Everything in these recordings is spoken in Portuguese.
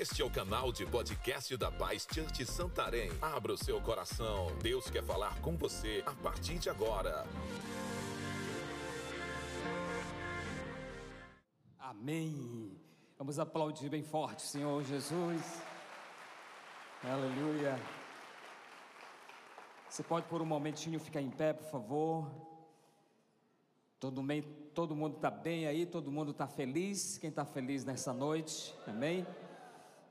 Este é o canal de podcast da Paz Church Santarém. Abra o seu coração. Deus quer falar com você a partir de agora. Amém. Vamos aplaudir bem forte, Senhor Jesus. Aleluia. Você pode por um momentinho ficar em pé, por favor. Todo, todo mundo está bem aí, todo mundo está feliz. Quem está feliz nessa noite? Amém?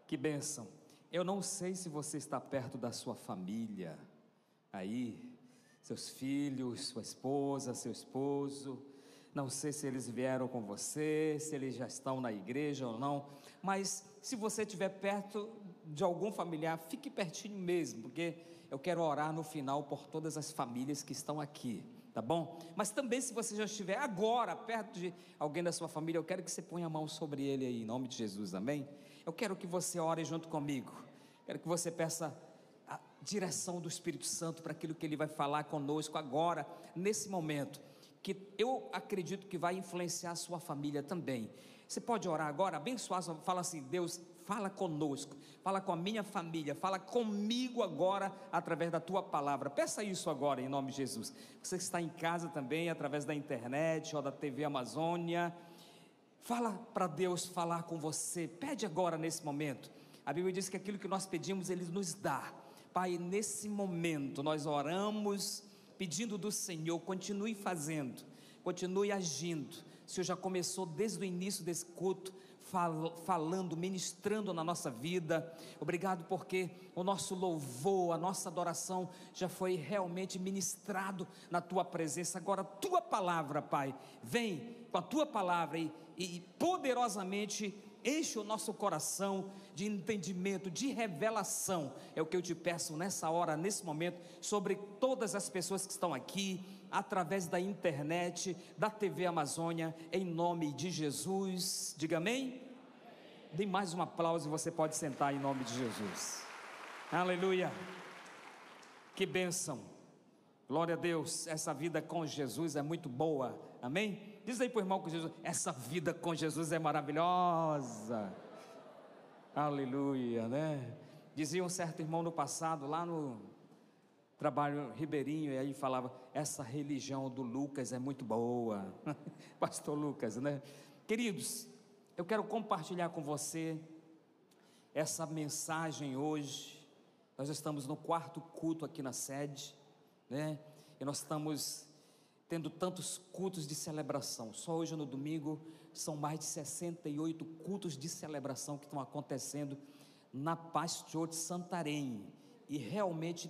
Que bênção. Eu não sei se você está perto da sua família, aí, seus filhos, sua esposa, seu esposo. Não sei se eles vieram com você, se eles já estão na igreja ou não, mas se você estiver perto de algum familiar, fique pertinho mesmo, porque eu quero orar no final por todas as famílias que estão aqui, tá bom? Mas também, se você já estiver agora perto de alguém da sua família, eu quero que você ponha a mão sobre ele aí, em nome de Jesus, amém? Eu quero que você ore junto comigo. Quero que você peça a direção do Espírito Santo para aquilo que ele vai falar conosco agora, nesse momento, que eu acredito que vai influenciar a sua família também. Você pode orar agora, abençoar, fala assim: Deus, fala conosco, fala com a minha família, fala comigo agora através da tua palavra. Peça isso agora em nome de Jesus. Você que está em casa também, através da internet ou da TV Amazônia Fala para Deus falar com você. Pede agora nesse momento. A Bíblia diz que aquilo que nós pedimos, Ele nos dá. Pai, nesse momento nós oramos pedindo do Senhor, continue fazendo, continue agindo. O Senhor já começou desde o início desse culto falando, ministrando na nossa vida. Obrigado porque o nosso louvor, a nossa adoração já foi realmente ministrado na tua presença. Agora, tua palavra, Pai, vem com a tua palavra e, e poderosamente enche o nosso coração de entendimento, de revelação. É o que eu te peço nessa hora, nesse momento, sobre todas as pessoas que estão aqui, através da internet, da TV Amazônia, em nome de Jesus. Diga amém. Dê mais um aplauso e você pode sentar em nome de Jesus. Aleluia. Que bênção. Glória a Deus, essa vida com Jesus é muito boa, amém? Diz aí para o irmão com Jesus: essa vida com Jesus é maravilhosa, aleluia, né? Dizia um certo irmão no passado, lá no trabalho ribeirinho, e aí falava: essa religião do Lucas é muito boa, Pastor Lucas, né? Queridos, eu quero compartilhar com você essa mensagem hoje. Nós estamos no quarto culto aqui na sede né? E nós estamos tendo tantos cultos de celebração. Só hoje no domingo são mais de 68 cultos de celebração que estão acontecendo na Paz Church Santarém. E realmente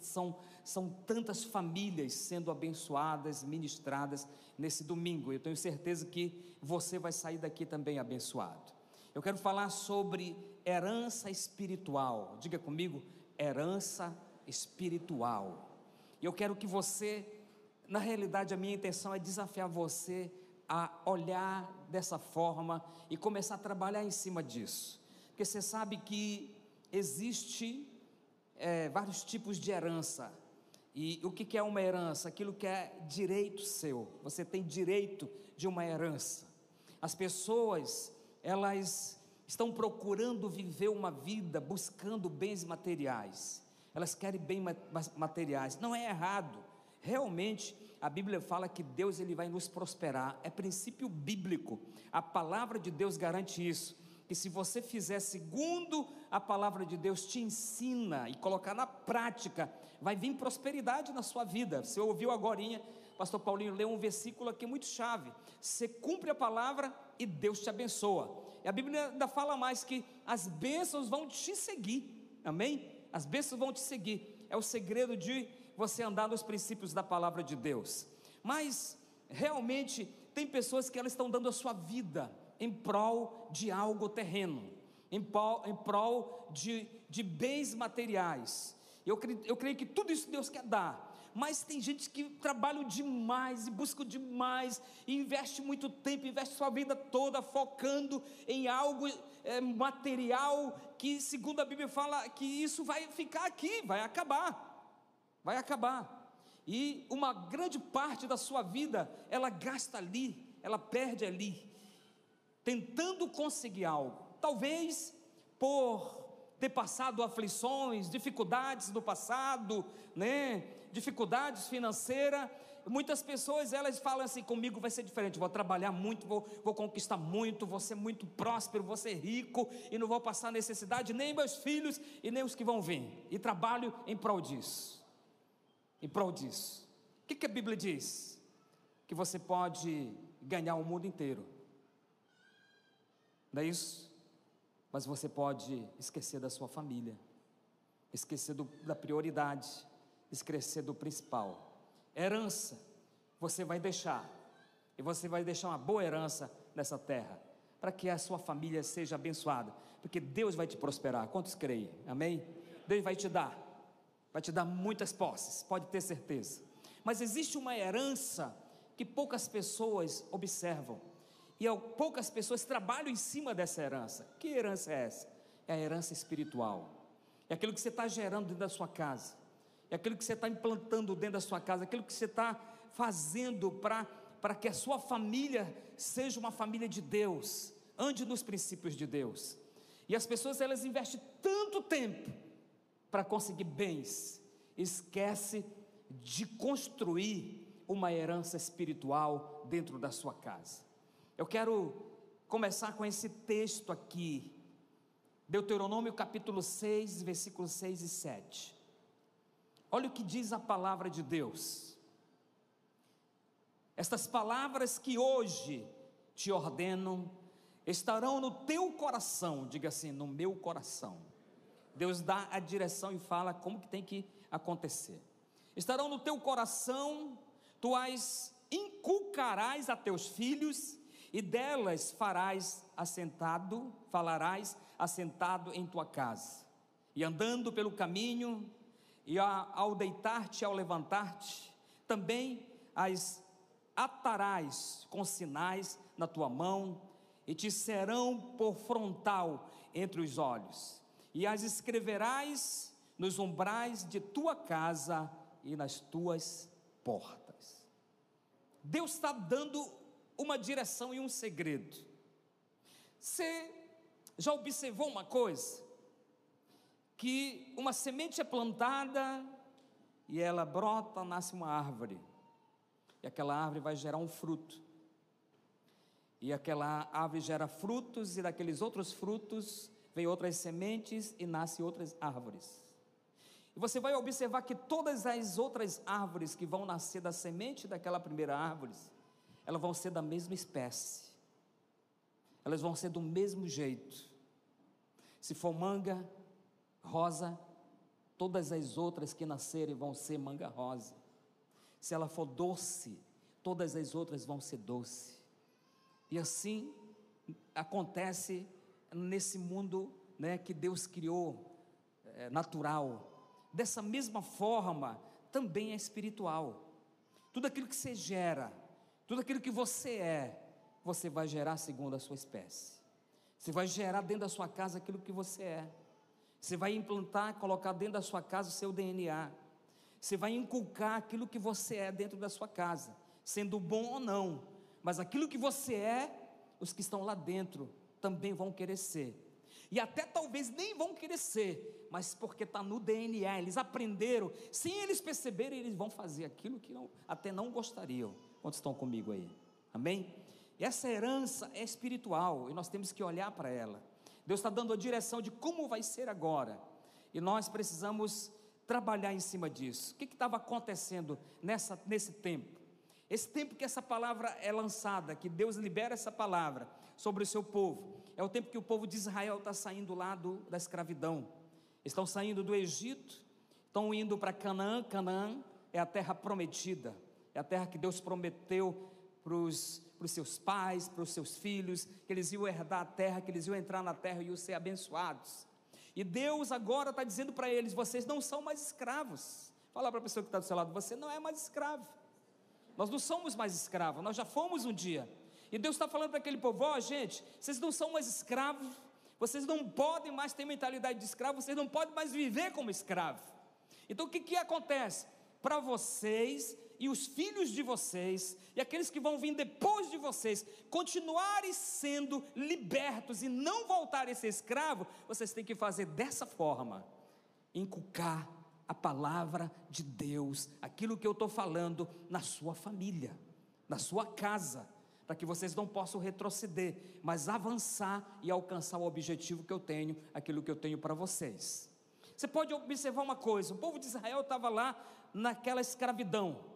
são, são tantas famílias sendo abençoadas, ministradas nesse domingo. Eu tenho certeza que você vai sair daqui também abençoado. Eu quero falar sobre herança espiritual. Diga comigo, herança espiritual. E eu quero que você, na realidade, a minha intenção é desafiar você a olhar dessa forma e começar a trabalhar em cima disso. Porque você sabe que existe é, vários tipos de herança. E o que é uma herança? Aquilo que é direito seu. Você tem direito de uma herança. As pessoas, elas estão procurando viver uma vida buscando bens materiais elas querem bem materiais. Não é errado. Realmente, a Bíblia fala que Deus ele vai nos prosperar. É princípio bíblico. A palavra de Deus garante isso. Que se você fizer segundo a palavra de Deus te ensina e colocar na prática, vai vir prosperidade na sua vida. Você ouviu agora, pastor Paulinho leu um versículo aqui muito chave. Você cumpre a palavra e Deus te abençoa. E a Bíblia ainda fala mais que as bênçãos vão te seguir. Amém? as bênçãos vão te seguir. É o segredo de você andar nos princípios da palavra de Deus. Mas realmente tem pessoas que elas estão dando a sua vida em prol de algo terreno, em prol, em prol de, de bens materiais. Eu, eu creio que tudo isso Deus quer dar, mas tem gente que trabalha demais e busca demais e investe muito tempo, investe sua vida toda focando em algo é, material que, segundo a Bíblia, fala que isso vai ficar aqui, vai acabar, vai acabar. E uma grande parte da sua vida ela gasta ali, ela perde ali, tentando conseguir algo. Talvez por ter passado aflições, dificuldades do passado, né? Dificuldades financeiras. Muitas pessoas elas falam assim: comigo vai ser diferente, vou trabalhar muito, vou, vou conquistar muito, vou ser muito próspero, vou ser rico e não vou passar necessidade, nem meus filhos e nem os que vão vir. E trabalho em prol disso. Em prol disso. O que, que a Bíblia diz? Que você pode ganhar o mundo inteiro. Não é isso? Mas você pode esquecer da sua família, esquecer do, da prioridade, esquecer do principal. Herança, você vai deixar, e você vai deixar uma boa herança nessa terra, para que a sua família seja abençoada, porque Deus vai te prosperar. Quantos creem? Amém? Deus vai te dar, vai te dar muitas posses, pode ter certeza. Mas existe uma herança que poucas pessoas observam e poucas pessoas trabalham em cima dessa herança. Que herança é essa? É a herança espiritual. É aquilo que você está gerando dentro da sua casa. É aquilo que você está implantando dentro da sua casa. É aquilo que você está fazendo para que a sua família seja uma família de Deus, ande nos princípios de Deus. E as pessoas elas investem tanto tempo para conseguir bens, esquece de construir uma herança espiritual dentro da sua casa. Eu quero começar com esse texto aqui, Deuteronômio capítulo 6, versículos 6 e 7. Olha o que diz a palavra de Deus. Estas palavras que hoje te ordenam estarão no teu coração, diga assim, no meu coração. Deus dá a direção e fala como que tem que acontecer. Estarão no teu coração, tu as inculcarás a teus filhos e delas farás assentado, falarás assentado em tua casa, e andando pelo caminho, e ao deitar-te, ao levantar-te, também as atarás com sinais na tua mão, e te serão por frontal entre os olhos, e as escreverás nos umbrais de tua casa e nas tuas portas. Deus está dando uma direção e um segredo. Você já observou uma coisa? Que uma semente é plantada e ela brota, nasce uma árvore. E aquela árvore vai gerar um fruto. E aquela árvore gera frutos, e daqueles outros frutos vem outras sementes e nascem outras árvores. E você vai observar que todas as outras árvores que vão nascer da semente daquela primeira árvore, elas vão ser da mesma espécie, elas vão ser do mesmo jeito. Se for manga rosa, todas as outras que nascerem vão ser manga rosa. Se ela for doce, todas as outras vão ser doce. E assim acontece nesse mundo né, que Deus criou, é, natural. Dessa mesma forma, também é espiritual. Tudo aquilo que você gera, tudo aquilo que você é, você vai gerar segundo a sua espécie. Você vai gerar dentro da sua casa aquilo que você é. Você vai implantar, colocar dentro da sua casa o seu DNA. Você vai inculcar aquilo que você é dentro da sua casa, sendo bom ou não. Mas aquilo que você é, os que estão lá dentro também vão querer ser. E até talvez nem vão querer ser, mas porque está no DNA, eles aprenderam, sem eles perceberem, eles vão fazer aquilo que não, até não gostariam. Quantos estão comigo aí? Amém? E essa herança é espiritual e nós temos que olhar para ela. Deus está dando a direção de como vai ser agora. E nós precisamos trabalhar em cima disso. O que estava acontecendo nessa, nesse tempo? Esse tempo que essa palavra é lançada, que Deus libera essa palavra sobre o seu povo, é o tempo que o povo de Israel está saindo lá do, da escravidão. Estão saindo do Egito, estão indo para Canaã. Canaã é a terra prometida é a terra que Deus prometeu para os seus pais, para os seus filhos, que eles iam herdar a terra, que eles iam entrar na terra e iam ser abençoados. E Deus agora está dizendo para eles: vocês não são mais escravos. Fala para a pessoa que está do seu lado: você não é mais escravo. Nós não somos mais escravos, nós já fomos um dia. E Deus está falando para aquele povo: ó, oh, gente, vocês não são mais escravos, vocês não podem mais ter mentalidade de escravo, vocês não podem mais viver como escravo. Então o que, que acontece? Para vocês e os filhos de vocês e aqueles que vão vir depois de vocês continuarem sendo libertos e não voltarem a ser escravos, vocês têm que fazer dessa forma: inculcar a palavra de Deus, aquilo que eu estou falando na sua família, na sua casa, para que vocês não possam retroceder, mas avançar e alcançar o objetivo que eu tenho, aquilo que eu tenho para vocês. Você pode observar uma coisa: o povo de Israel estava lá naquela escravidão,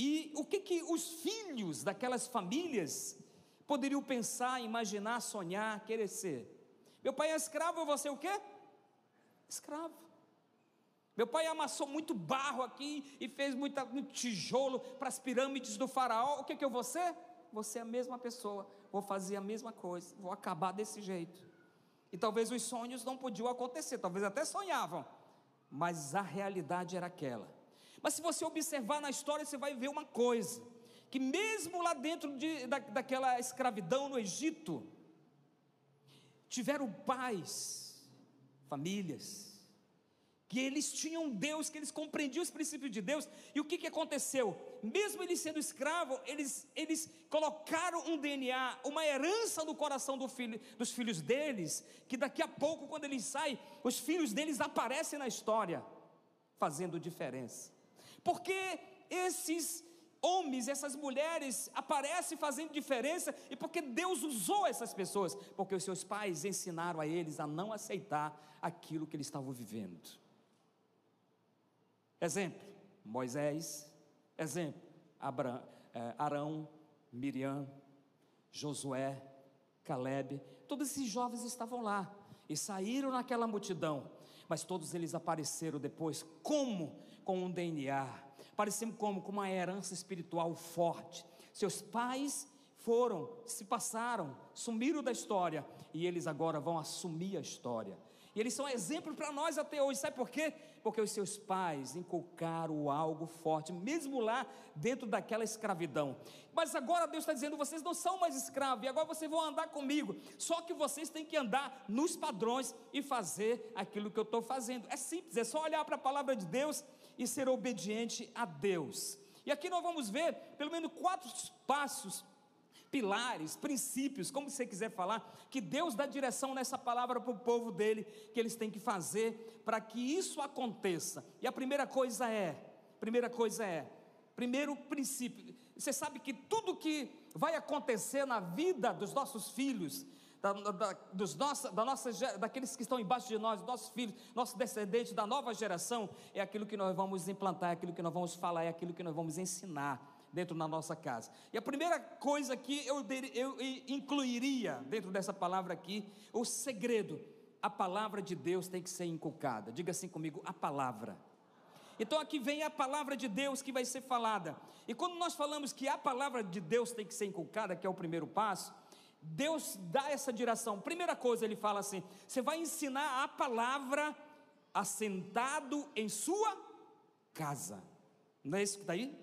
e o que, que os filhos daquelas famílias poderiam pensar, imaginar, sonhar, querer ser? Meu pai é escravo, eu vou ser o quê? Escravo. Meu pai amassou muito barro aqui e fez muita, muito tijolo para as pirâmides do faraó. O que, que eu vou ser? Você é a mesma pessoa, vou fazer a mesma coisa, vou acabar desse jeito. E talvez os sonhos não podiam acontecer, talvez até sonhavam, mas a realidade era aquela. Mas se você observar na história, você vai ver uma coisa: que mesmo lá dentro de, da, daquela escravidão no Egito, tiveram pais, famílias, que eles tinham Deus, que eles compreendiam os princípios de Deus, e o que, que aconteceu? Mesmo eles sendo escravos, eles, eles colocaram um DNA, uma herança no coração do filho, dos filhos deles, que daqui a pouco, quando eles saem, os filhos deles aparecem na história, fazendo diferença, porque esses homens, essas mulheres aparecem fazendo diferença, e porque Deus usou essas pessoas, porque os seus pais ensinaram a eles a não aceitar aquilo que eles estavam vivendo. Exemplo, Moisés, exemplo, Abraão, é, Arão, Miriam, Josué, Caleb, todos esses jovens estavam lá e saíram naquela multidão, mas todos eles apareceram depois como com um DNA, apareceram como com uma herança espiritual forte. Seus pais foram, se passaram, sumiram da história e eles agora vão assumir a história. E eles são exemplo para nós até hoje. Sabe por quê? Porque os seus pais inculcaram algo forte, mesmo lá dentro daquela escravidão. Mas agora Deus está dizendo: vocês não são mais escravos, e agora vocês vão andar comigo. Só que vocês têm que andar nos padrões e fazer aquilo que eu estou fazendo. É simples, é só olhar para a palavra de Deus e ser obediente a Deus. E aqui nós vamos ver pelo menos quatro passos pilares, princípios, como você quiser falar, que Deus dá direção nessa palavra para o povo dele, que eles têm que fazer para que isso aconteça. E a primeira coisa é, primeira coisa é, primeiro princípio, você sabe que tudo que vai acontecer na vida dos nossos filhos, da, da, dos nossa, da nossa, daqueles que estão embaixo de nós, nossos filhos, nossos descendentes, da nova geração, é aquilo que nós vamos implantar, é aquilo que nós vamos falar, é aquilo que nós vamos ensinar dentro da nossa casa. E a primeira coisa que eu, eu incluiria dentro dessa palavra aqui, o segredo. A palavra de Deus tem que ser inculcada. Diga assim comigo: a palavra. Então aqui vem a palavra de Deus que vai ser falada. E quando nós falamos que a palavra de Deus tem que ser inculcada, que é o primeiro passo, Deus dá essa direção. Primeira coisa, ele fala assim: você vai ensinar a palavra assentado em sua casa. Não é isso que está aí?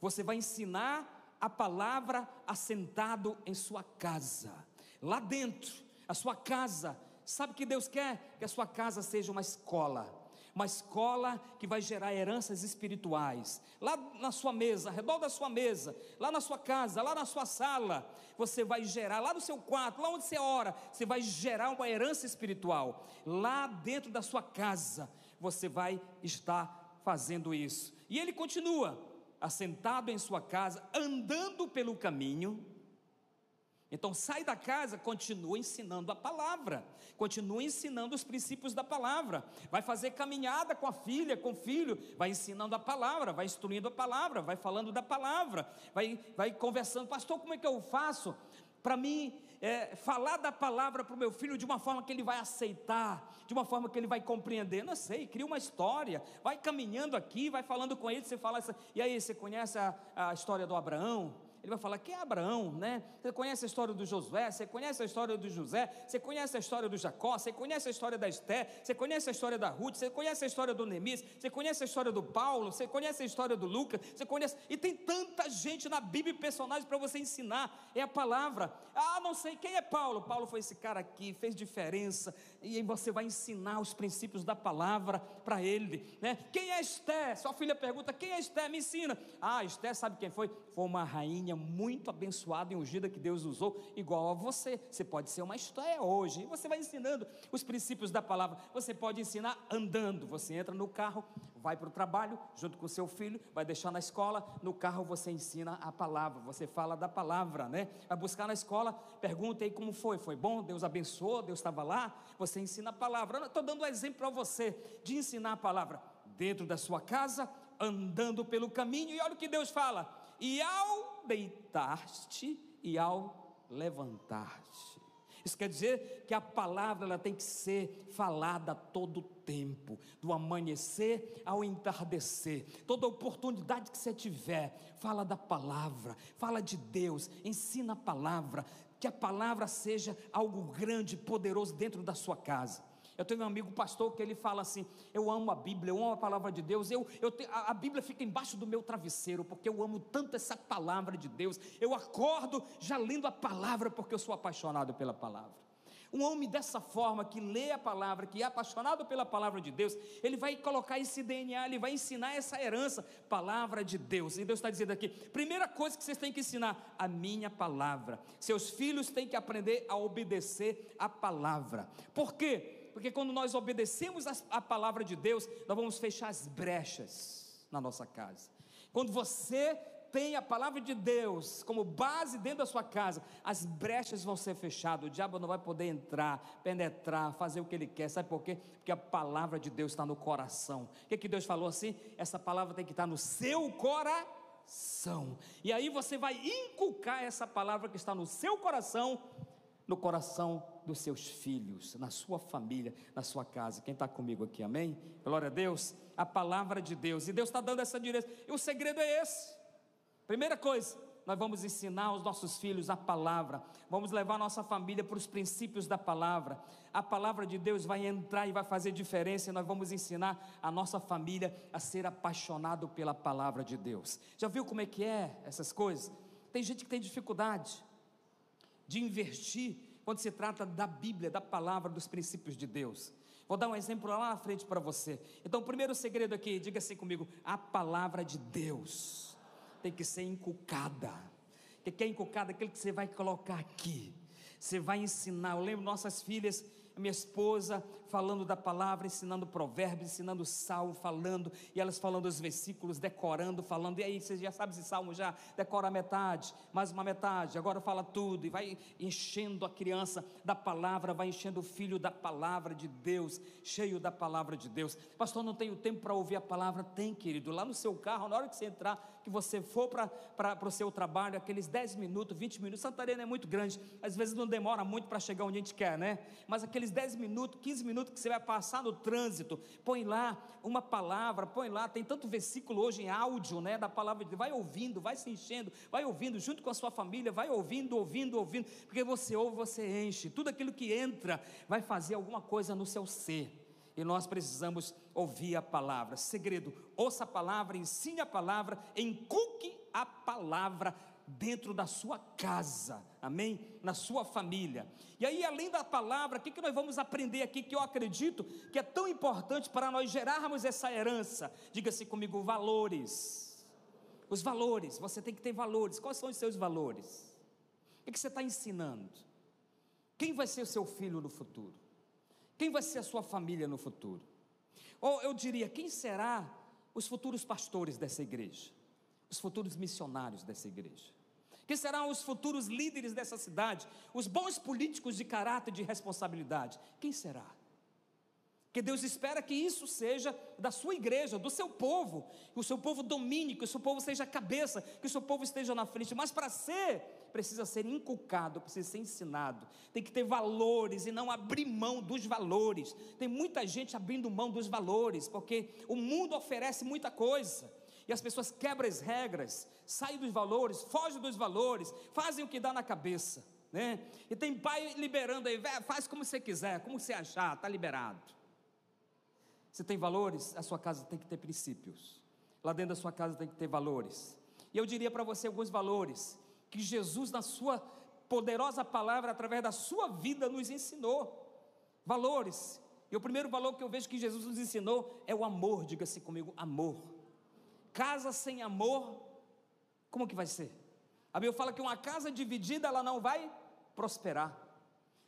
Você vai ensinar a palavra assentado em sua casa. Lá dentro, a sua casa. Sabe que Deus quer? Que a sua casa seja uma escola uma escola que vai gerar heranças espirituais. Lá na sua mesa, ao redor da sua mesa, lá na sua casa, lá na sua sala, você vai gerar, lá no seu quarto, lá onde você ora, você vai gerar uma herança espiritual. Lá dentro da sua casa, você vai estar fazendo isso. E ele continua: assentado em sua casa, andando pelo caminho. Então sai da casa, continua ensinando a palavra, continua ensinando os princípios da palavra, vai fazer caminhada com a filha, com o filho, vai ensinando a palavra, vai instruindo a palavra, vai falando da palavra, vai, vai conversando, pastor, como é que eu faço para mim é, falar da palavra para o meu filho de uma forma que ele vai aceitar, de uma forma que ele vai compreender. Não sei, cria uma história, vai caminhando aqui, vai falando com ele, você fala, e aí você conhece a, a história do Abraão? Ele vai falar: quem é Abraão, né? Você conhece a história do Josué, você conhece a história do José, você conhece a história do Jacó, você conhece a história da Esté, você conhece a história da Ruth, você conhece a história do Neemias, você conhece a história do Paulo, você conhece a história do Lucas, você conhece. E tem tanta gente na Bíblia, personagens para você ensinar. É a palavra. Ah, não sei quem é Paulo. Paulo foi esse cara aqui, fez diferença. E você vai ensinar os princípios da palavra para ele. Né? Quem é Esté? Sua filha pergunta: quem é Esté? Me ensina. Ah, Esté sabe quem foi? Foi uma rainha muito abençoada e ungida que Deus usou, igual a você. Você pode ser uma Esté hoje. E você vai ensinando os princípios da palavra. Você pode ensinar andando. Você entra no carro, vai para o trabalho, junto com seu filho, vai deixar na escola. No carro você ensina a palavra, você fala da palavra, né? Vai buscar na escola, pergunta aí como foi. Foi bom? Deus abençoou? Deus estava lá? Você ensina a palavra. Estou dando um exemplo para você de ensinar a palavra dentro da sua casa, andando pelo caminho. E olha o que Deus fala: e ao deitar-te e ao levantar-te. Isso quer dizer que a palavra ela tem que ser falada todo o tempo, do amanhecer ao entardecer. Toda oportunidade que você tiver, fala da palavra, fala de Deus, ensina a palavra, que a palavra seja algo grande, poderoso dentro da sua casa. Eu tenho um amigo pastor que ele fala assim: Eu amo a Bíblia, eu amo a palavra de Deus. Eu, eu te, a, a, Bíblia fica embaixo do meu travesseiro, porque eu amo tanto essa palavra de Deus. Eu acordo já lendo a palavra, porque eu sou apaixonado pela palavra. Um homem dessa forma, que lê a palavra, que é apaixonado pela palavra de Deus, ele vai colocar esse DNA, ele vai ensinar essa herança, palavra de Deus. E Deus está dizendo aqui: primeira coisa que vocês têm que ensinar, a minha palavra. Seus filhos têm que aprender a obedecer a palavra. Por quê? Porque quando nós obedecemos a, palavra de Deus, nós vamos fechar as brechas na nossa casa. Quando você tem a palavra de Deus como base dentro da sua casa, as brechas vão ser fechadas, o diabo não vai poder entrar, penetrar, fazer o que ele quer, sabe por quê? Porque a palavra de Deus está no coração. O que, que Deus falou assim? Essa palavra tem que estar no seu coração, e aí você vai inculcar essa palavra que está no seu coração, no coração dos seus filhos, na sua família, na sua casa. Quem está comigo aqui, amém? Glória a Deus, a palavra de Deus, e Deus está dando essa direção, e o segredo é esse. Primeira coisa, nós vamos ensinar os nossos filhos a palavra, vamos levar nossa família para os princípios da palavra. A palavra de Deus vai entrar e vai fazer diferença, e nós vamos ensinar a nossa família a ser apaixonado pela palavra de Deus. Já viu como é que é essas coisas? Tem gente que tem dificuldade de investir quando se trata da Bíblia, da palavra, dos princípios de Deus. Vou dar um exemplo lá na frente para você. Então, o primeiro segredo aqui, diga assim comigo: a palavra de Deus tem que ser inculcada. O que é inculcada? Aquilo que você vai colocar aqui. Você vai ensinar. Eu lembro nossas filhas minha esposa falando da palavra, ensinando provérbios, ensinando salmo, falando, e elas falando os versículos, decorando, falando, e aí você já sabe esse salmo já, decora metade, mais uma metade, agora fala tudo, e vai enchendo a criança da palavra, vai enchendo o filho da palavra de Deus, cheio da palavra de Deus. Pastor, não tenho tempo para ouvir a palavra, tem querido, lá no seu carro, na hora que você entrar, que você for para o seu trabalho, aqueles 10 minutos, 20 minutos, Santarena é muito grande, às vezes não demora muito para chegar onde a gente quer, né? Mas aqueles 10 minutos, 15 minutos que você vai passar no trânsito, põe lá uma palavra, põe lá, tem tanto versículo hoje em áudio, né, da palavra de Deus, vai ouvindo, vai se enchendo, vai ouvindo junto com a sua família, vai ouvindo, ouvindo, ouvindo, porque você ouve, você enche, tudo aquilo que entra vai fazer alguma coisa no seu ser. E nós precisamos ouvir a palavra. Segredo: ouça a palavra, ensine a palavra, encuque a palavra dentro da sua casa, amém? Na sua família. E aí, além da palavra, o que, que nós vamos aprender aqui que eu acredito que é tão importante para nós gerarmos essa herança? Diga-se comigo: valores. Os valores, você tem que ter valores. Quais são os seus valores? O que, que você está ensinando? Quem vai ser o seu filho no futuro? Quem vai ser a sua família no futuro? Ou eu diria, quem será os futuros pastores dessa igreja? Os futuros missionários dessa igreja? Quem serão os futuros líderes dessa cidade? Os bons políticos de caráter e de responsabilidade? Quem será? Que Deus espera que isso seja da sua igreja, do seu povo, que o seu povo domine, que o seu povo seja a cabeça, que o seu povo esteja na frente, mas para ser precisa ser inculcado, precisa ser ensinado. Tem que ter valores e não abrir mão dos valores. Tem muita gente abrindo mão dos valores, porque o mundo oferece muita coisa. As pessoas quebram as regras, saem dos valores, fogem dos valores, fazem o que dá na cabeça. Né? E tem pai liberando aí, faz como você quiser, como você achar, está liberado. Você tem valores, a sua casa tem que ter princípios. Lá dentro da sua casa tem que ter valores. E eu diria para você alguns valores que Jesus, na sua poderosa palavra através da sua vida nos ensinou. Valores. E o primeiro valor que eu vejo que Jesus nos ensinou é o amor. Diga-se comigo, amor. Casa sem amor, como que vai ser? A Bíblia fala que uma casa dividida ela não vai prosperar.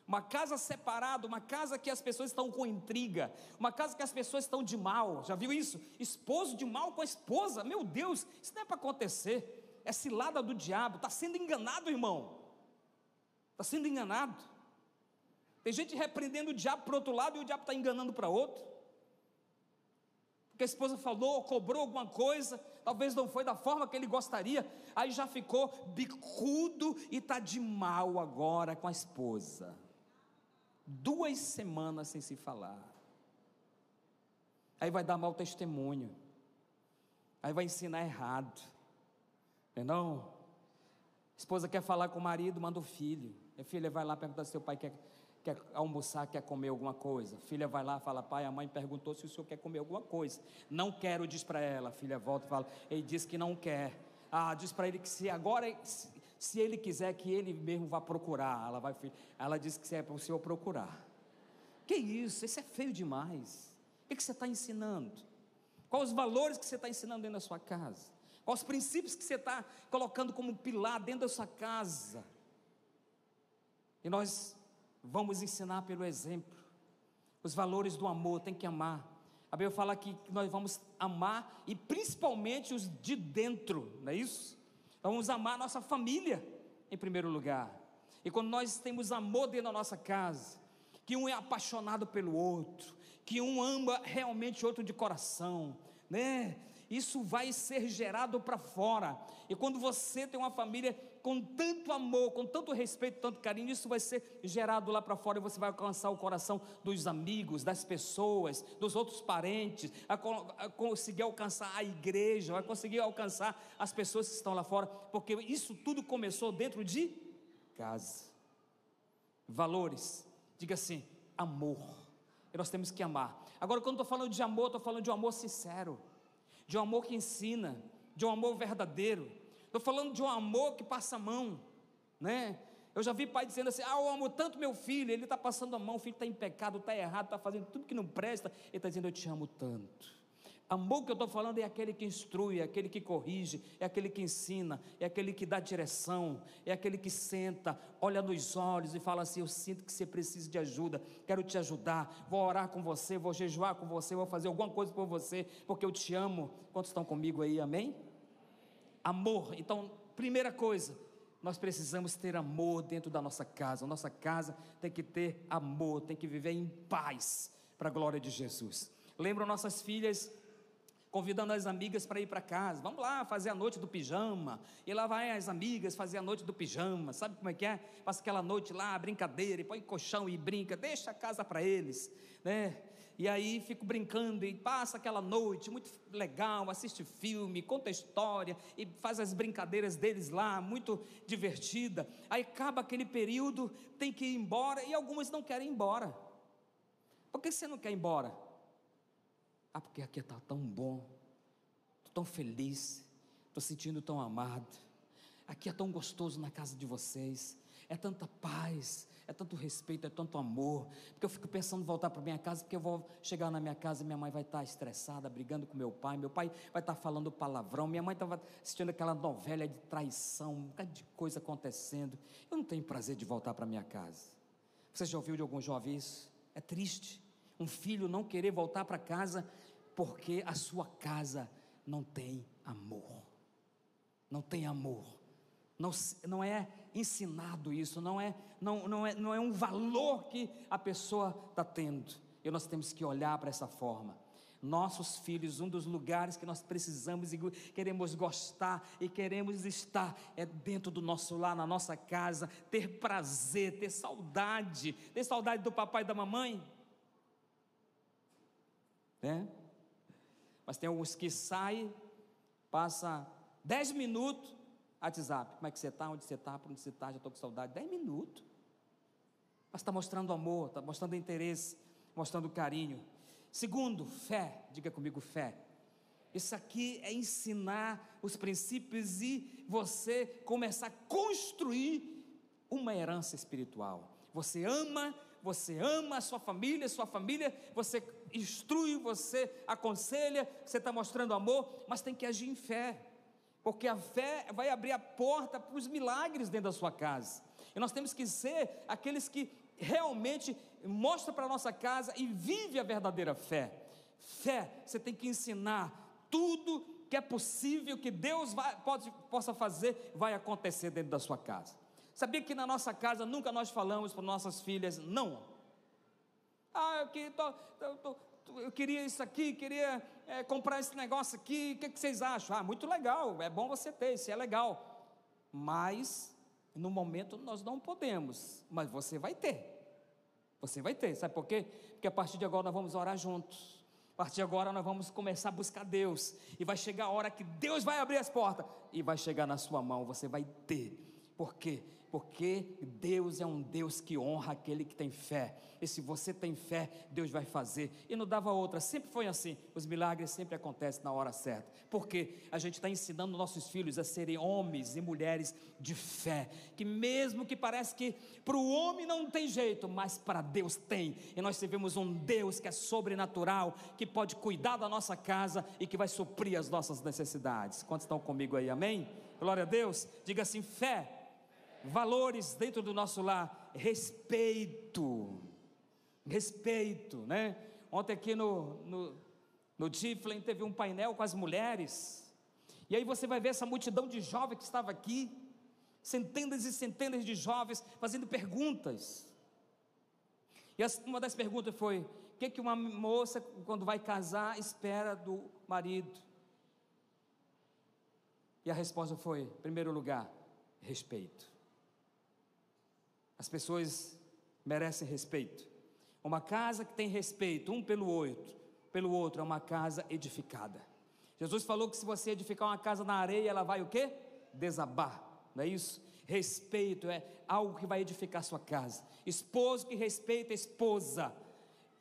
Uma casa separada, uma casa que as pessoas estão com intriga, uma casa que as pessoas estão de mal. Já viu isso? Esposo de mal com a esposa. Meu Deus, isso não é para acontecer. É cilada do diabo. Está sendo enganado, irmão. Está sendo enganado. Tem gente repreendendo o diabo para outro lado e o diabo está enganando para outro. Porque a esposa falou, cobrou alguma coisa, talvez não foi da forma que ele gostaria, aí já ficou bicudo e está de mal agora com a esposa duas semanas sem se falar. Aí vai dar mau testemunho. Aí vai ensinar errado. Não? A esposa quer falar com o marido, manda o filho. A filha vai lá perguntar se seu pai quer, quer almoçar, quer comer alguma coisa. Filha vai lá, fala, pai, a mãe perguntou se o senhor quer comer alguma coisa. Não quero, diz para ela. Filha volta e fala, ele diz que não quer. Ah, diz para ele que se agora, se ele quiser que ele mesmo vá procurar, ela vai, ela diz que é para o senhor procurar. Que isso? Isso é feio demais. O que você está ensinando? Quais os valores que você está ensinando dentro da sua casa? Quais os princípios que você está colocando como pilar dentro da sua casa? E nós vamos ensinar pelo exemplo. Os valores do amor, tem que amar. A Bíblia fala que nós vamos amar e principalmente os de dentro, não é isso? Vamos amar nossa família em primeiro lugar. E quando nós temos amor dentro da nossa casa, que um é apaixonado pelo outro, que um ama realmente outro de coração, né? Isso vai ser gerado para fora. E quando você tem uma família com tanto amor, com tanto respeito, tanto carinho, isso vai ser gerado lá para fora e você vai alcançar o coração dos amigos, das pessoas, dos outros parentes, a, a conseguir alcançar a igreja, vai conseguir alcançar as pessoas que estão lá fora, porque isso tudo começou dentro de casa. Valores, diga assim, amor. E nós temos que amar. Agora, quando estou falando de amor, estou falando de um amor sincero, de um amor que ensina, de um amor verdadeiro Estou falando de um amor que passa a mão, né? Eu já vi pai dizendo assim: Ah, eu amo tanto meu filho, ele está passando a mão, o filho está em pecado, está errado, está fazendo tudo que não presta. Ele está dizendo: Eu te amo tanto. Amor que eu estou falando é aquele que instrui, é aquele que corrige, é aquele que ensina, é aquele que dá direção, é aquele que senta, olha nos olhos e fala assim: Eu sinto que você precisa de ajuda, quero te ajudar, vou orar com você, vou jejuar com você, vou fazer alguma coisa por você, porque eu te amo. Quantos estão comigo aí, amém? Amor. Então, primeira coisa, nós precisamos ter amor dentro da nossa casa. A nossa casa tem que ter amor, tem que viver em paz para a glória de Jesus. Lembram nossas filhas convidando as amigas para ir para casa. Vamos lá fazer a noite do pijama. E lá vai as amigas fazer a noite do pijama. Sabe como é que é? Passa aquela noite lá, brincadeira, e põe colchão e brinca, deixa a casa para eles, né? E aí fico brincando e passa aquela noite muito legal, assiste filme, conta história e faz as brincadeiras deles lá, muito divertida. Aí acaba aquele período, tem que ir embora e algumas não querem ir embora. Por que você não quer ir embora? Ah, porque aqui está tão bom, estou tão feliz, estou sentindo tão amado. Aqui é tão gostoso na casa de vocês, é tanta paz, é tanto respeito, é tanto amor. Porque eu fico pensando em voltar para minha casa, porque eu vou chegar na minha casa e minha mãe vai estar estressada, brigando com meu pai, meu pai vai estar falando palavrão, minha mãe estava assistindo aquela novela de traição, um bocado de coisa acontecendo. Eu não tenho prazer de voltar para minha casa. Você já ouviu de algum jovem isso? É triste. Um filho não querer voltar para casa porque a sua casa não tem amor. Não tem amor. Não, não é ensinado isso, não é, não, não, é, não é um valor que a pessoa está tendo. E nós temos que olhar para essa forma. Nossos filhos, um dos lugares que nós precisamos e queremos gostar e queremos estar é dentro do nosso lar, na nossa casa, ter prazer, ter saudade, ter saudade do papai e da mamãe. Né? Mas tem alguns que saem, passa dez minutos, WhatsApp, como é que você está, onde você está, por onde você está, já estou com saudade. Dez minutos. Mas está mostrando amor, está mostrando interesse, mostrando carinho. Segundo, fé. Diga comigo, fé. Isso aqui é ensinar os princípios e você começar a construir uma herança espiritual. Você ama, você ama a sua família, sua família, você instrui, você aconselha, você está mostrando amor, mas tem que agir em fé, porque a fé vai abrir a porta para os milagres dentro da sua casa. E nós temos que ser aqueles que realmente mostram para a nossa casa e vive a verdadeira fé. Fé, você tem que ensinar tudo que é possível que Deus vai, pode, possa fazer, vai acontecer dentro da sua casa. Sabia que na nossa casa nunca nós falamos para nossas filhas não? Ah, eu, que, tô, tô, tô, eu queria isso aqui, queria é, comprar esse negócio aqui, o que, que vocês acham? Ah, muito legal, é bom você ter, isso é legal. Mas, no momento, nós não podemos, mas você vai ter. Você vai ter, sabe por quê? Porque a partir de agora nós vamos orar juntos. A partir de agora nós vamos começar a buscar Deus. E vai chegar a hora que Deus vai abrir as portas. E vai chegar na sua mão, você vai ter. Por quê? Porque Deus é um Deus que honra aquele que tem fé. E se você tem fé, Deus vai fazer. E não dava outra, sempre foi assim. Os milagres sempre acontecem na hora certa. Porque a gente está ensinando nossos filhos a serem homens e mulheres de fé. Que mesmo que parece que para o homem não tem jeito, mas para Deus tem. E nós tivemos um Deus que é sobrenatural, que pode cuidar da nossa casa e que vai suprir as nossas necessidades. Quantos estão comigo aí? Amém? Glória a Deus. Diga assim: fé valores dentro do nosso lar, respeito, respeito, né? Ontem aqui no, no, no Tiflin teve um painel com as mulheres, e aí você vai ver essa multidão de jovens que estava aqui, centenas e centenas de jovens fazendo perguntas. E uma das perguntas foi: o que, que uma moça, quando vai casar, espera do marido? E a resposta foi: em primeiro lugar, respeito. As pessoas merecem respeito. Uma casa que tem respeito um pelo outro, pelo outro é uma casa edificada. Jesus falou que se você edificar uma casa na areia, ela vai o quê? Desabar. Não é isso? Respeito é algo que vai edificar sua casa. Esposo que respeita a esposa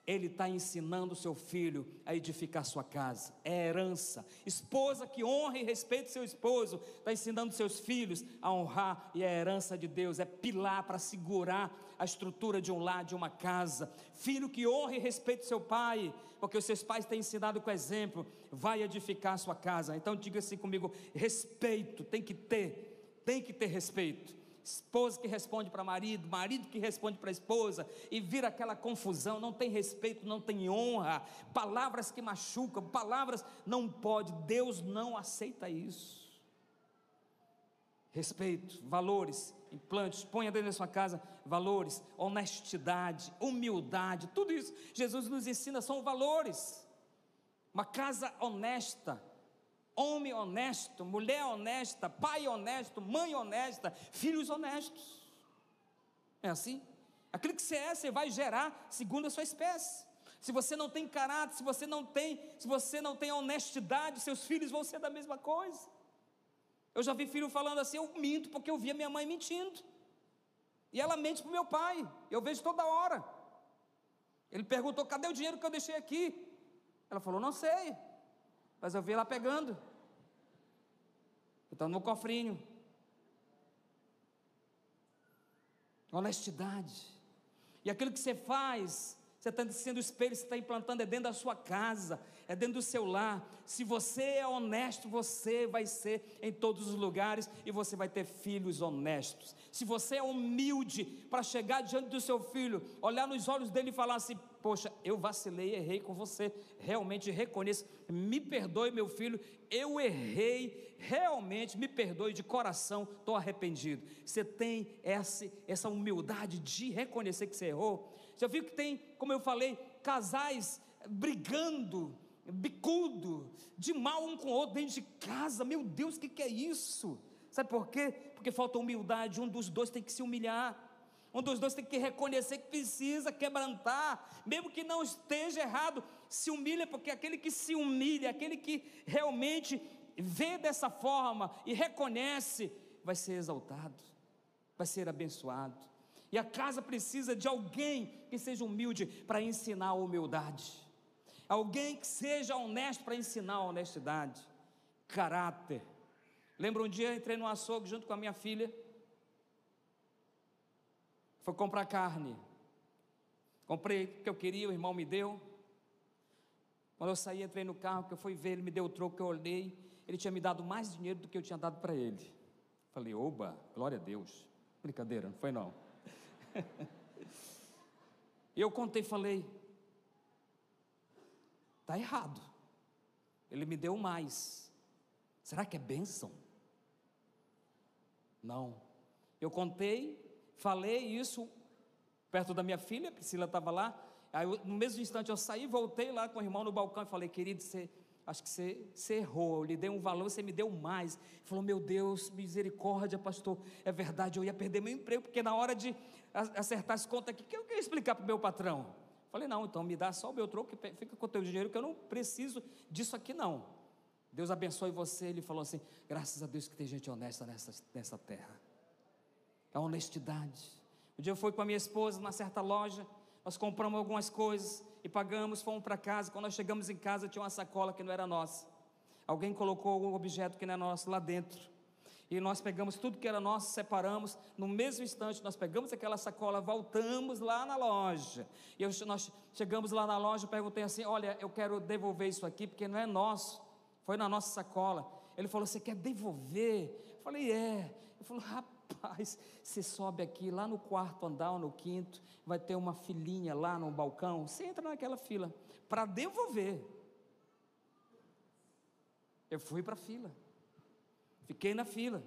ele está ensinando seu filho a edificar sua casa, é herança. Esposa que honra e respeita seu esposo, está ensinando seus filhos a honrar, e a herança de Deus é pilar para segurar a estrutura de um lar, de uma casa. Filho que honra e respeita seu pai, porque os seus pais têm ensinado com exemplo, vai edificar sua casa. Então diga assim comigo: respeito, tem que ter, tem que ter respeito esposa que responde para marido, marido que responde para esposa, e vira aquela confusão, não tem respeito, não tem honra, palavras que machucam, palavras não pode, Deus não aceita isso. Respeito, valores, implantes, ponha dentro da sua casa valores, honestidade, humildade, tudo isso Jesus nos ensina, são valores. Uma casa honesta, Homem honesto, mulher honesta, pai honesto, mãe honesta, filhos honestos. É assim? Aquilo que você é, você vai gerar segundo a sua espécie. Se você não tem caráter, se você não tem, se você não tem honestidade, seus filhos vão ser da mesma coisa. Eu já vi filho falando assim: eu minto porque eu via minha mãe mentindo. E ela mente para o meu pai. Eu vejo toda hora. Ele perguntou: cadê o dinheiro que eu deixei aqui? Ela falou: não sei. Mas eu vi ela pegando. Então no cofrinho. Honestidade. E aquilo que você faz, você está sendo espelho, você está implantando, é dentro da sua casa, é dentro do seu lar. Se você é honesto, você vai ser em todos os lugares e você vai ter filhos honestos. Se você é humilde para chegar diante do seu filho, olhar nos olhos dele e falar assim: Poxa, eu vacilei, errei com você, realmente reconheço, me perdoe, meu filho, eu errei, realmente me perdoe de coração, estou arrependido. Você tem essa, essa humildade de reconhecer que você errou? Já viu que tem, como eu falei, casais brigando, bicudo, de mal um com o outro dentro de casa. Meu Deus, o que, que é isso? Sabe por quê? Porque falta humildade. Um dos dois tem que se humilhar. Um dos dois tem que reconhecer que precisa quebrantar, mesmo que não esteja errado. Se humilha, porque aquele que se humilha, aquele que realmente vê dessa forma e reconhece, vai ser exaltado, vai ser abençoado. E a casa precisa de alguém que seja humilde para ensinar a humildade. Alguém que seja honesto para ensinar a honestidade, caráter. Lembro um dia entrei no açougue junto com a minha filha. Foi comprar carne. Comprei o que eu queria, o irmão me deu. Quando eu saí, entrei no carro, que eu fui ver, ele me deu o troco, eu olhei, ele tinha me dado mais dinheiro do que eu tinha dado para ele. Falei, oba, glória a Deus. Brincadeira, não foi não. Eu contei, falei, tá errado. Ele me deu mais. Será que é bênção? Não. Eu contei, falei isso perto da minha filha, Priscila estava lá. Aí, no mesmo instante, eu saí, voltei lá com o irmão no balcão e falei: Querido, você, acho que você, você errou. Eu lhe dei um valor, você me deu mais. Ele falou: Meu Deus, misericórdia, pastor. É verdade, eu ia perder meu emprego, porque na hora de acertar as contas aqui, que eu queria explicar para o meu patrão. Falei: Não, então me dá só o meu troco, fica com o teu dinheiro, que eu não preciso disso aqui, não. Deus abençoe você. Ele falou assim: Graças a Deus que tem gente honesta nessa, nessa terra. A honestidade. Um dia eu fui com a minha esposa numa certa loja nós compramos algumas coisas e pagamos, fomos para casa. Quando nós chegamos em casa, tinha uma sacola que não era nossa. Alguém colocou um objeto que não é nosso lá dentro. E nós pegamos tudo que era nosso, separamos. No mesmo instante, nós pegamos aquela sacola, voltamos lá na loja. E eu, nós chegamos lá na loja, perguntei assim: Olha, eu quero devolver isso aqui, porque não é nosso, foi na nossa sacola. Ele falou: Você quer devolver? Eu falei: É. Ele falou: Rapaz Rapaz, você sobe aqui, lá no quarto andar ou no quinto, vai ter uma filinha lá no balcão. Você entra naquela fila para devolver. Eu fui para a fila, fiquei na fila,